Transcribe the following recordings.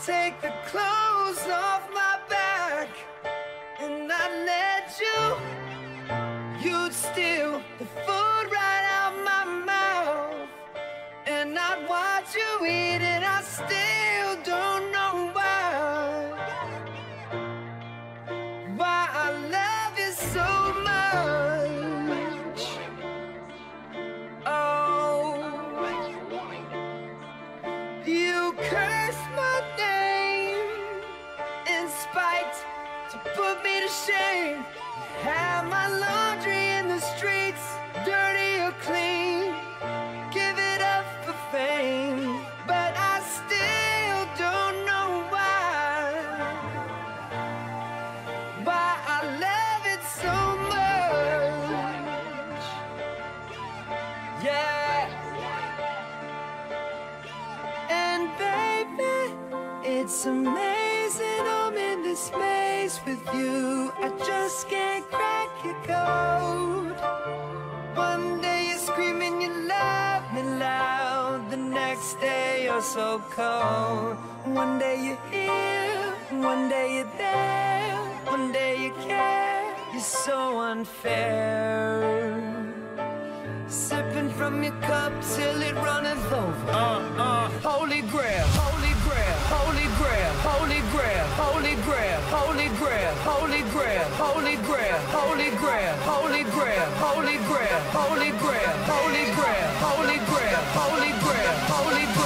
take the clothes off my back and I'd let you, you'd steal the food right out my mouth and I'd watch you eat it, I still. miracle. One day you're here, one day you're there, one day you care. You're so unfair. Sipping from your cup till it runneth over. Uh, uh. Holy grail, holy grail, holy grail, holy grail, holy grail, holy grail, holy grail, holy grail, holy grail, holy grail, holy grail, holy grail, holy grail, holy grail, holy grail, holy grail.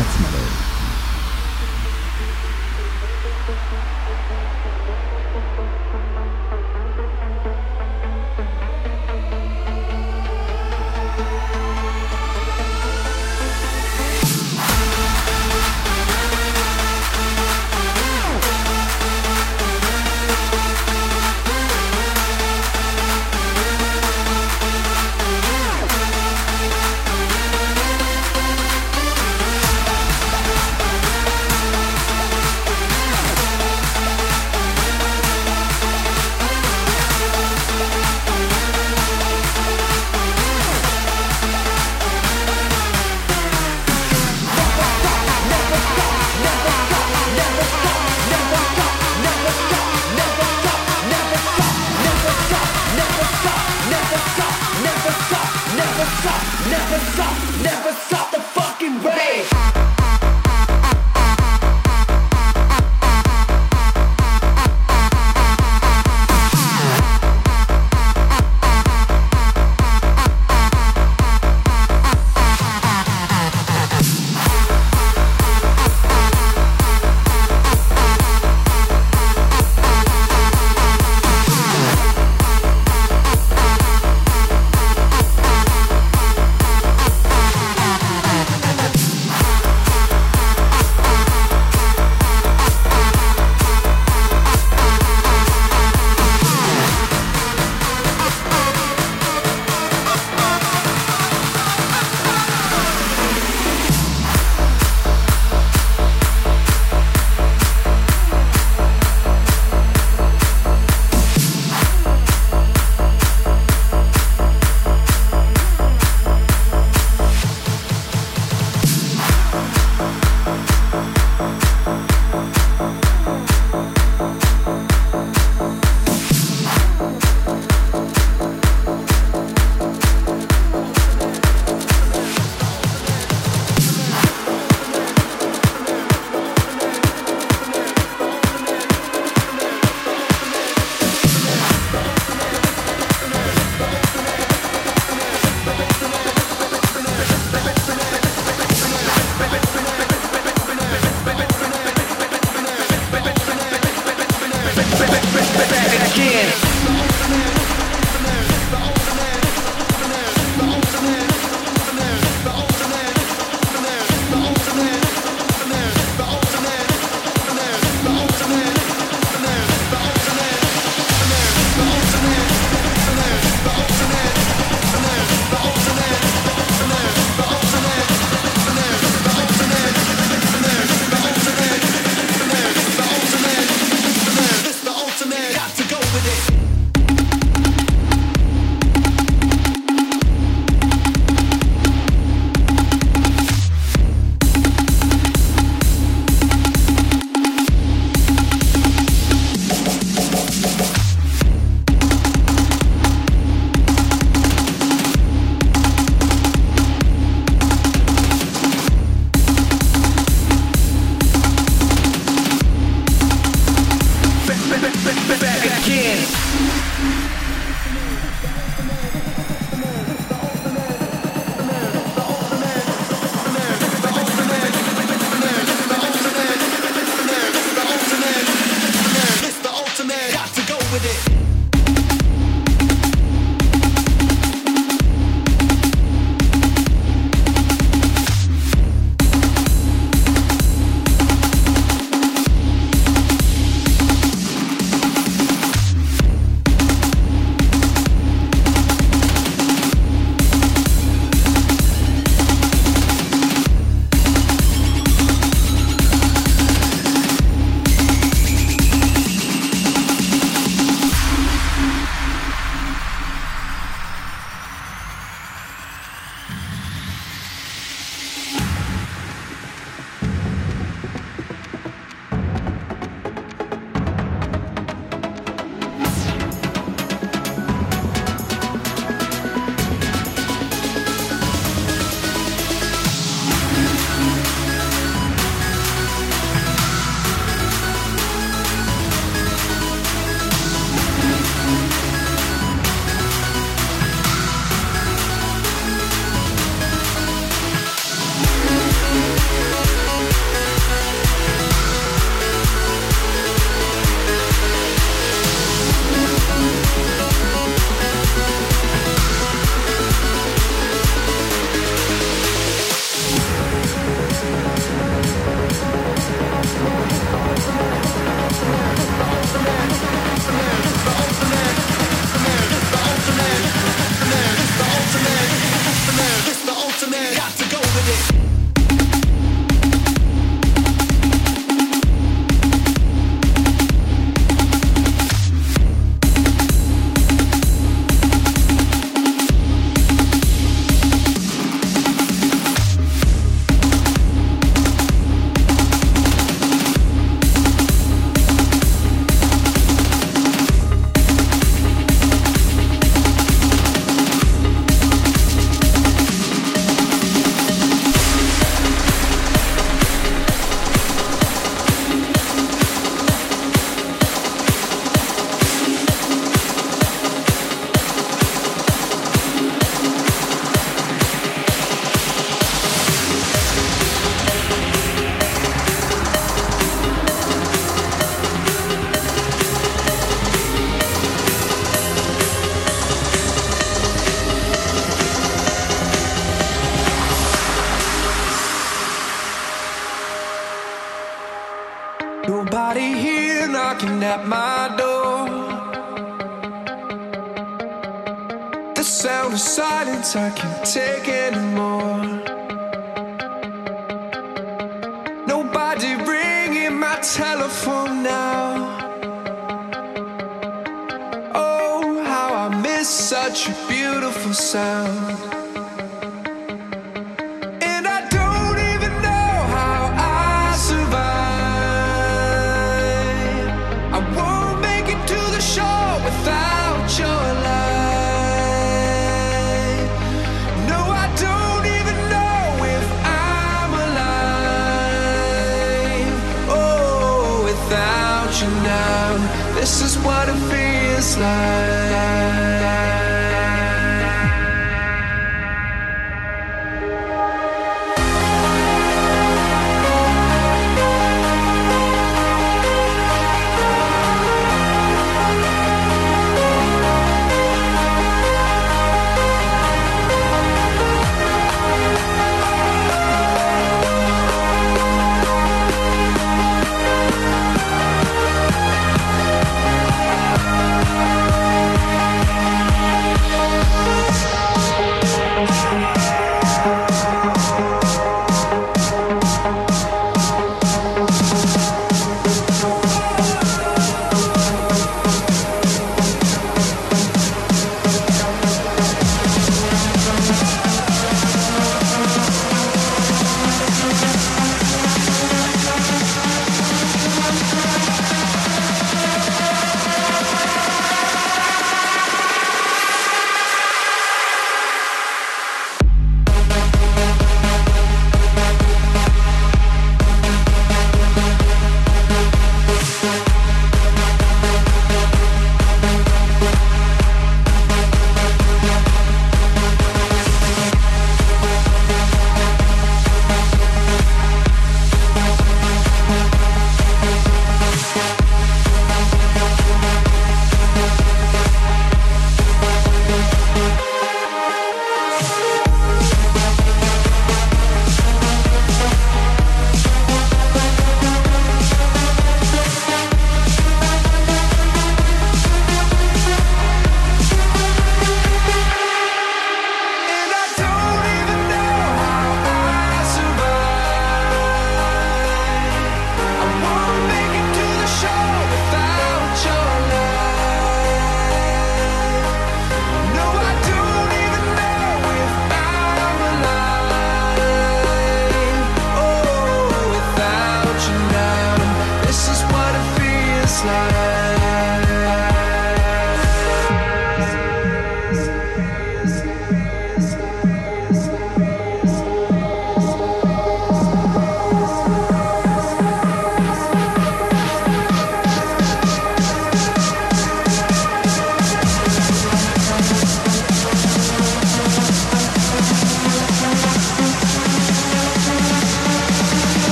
Netzmetal.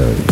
Malloy.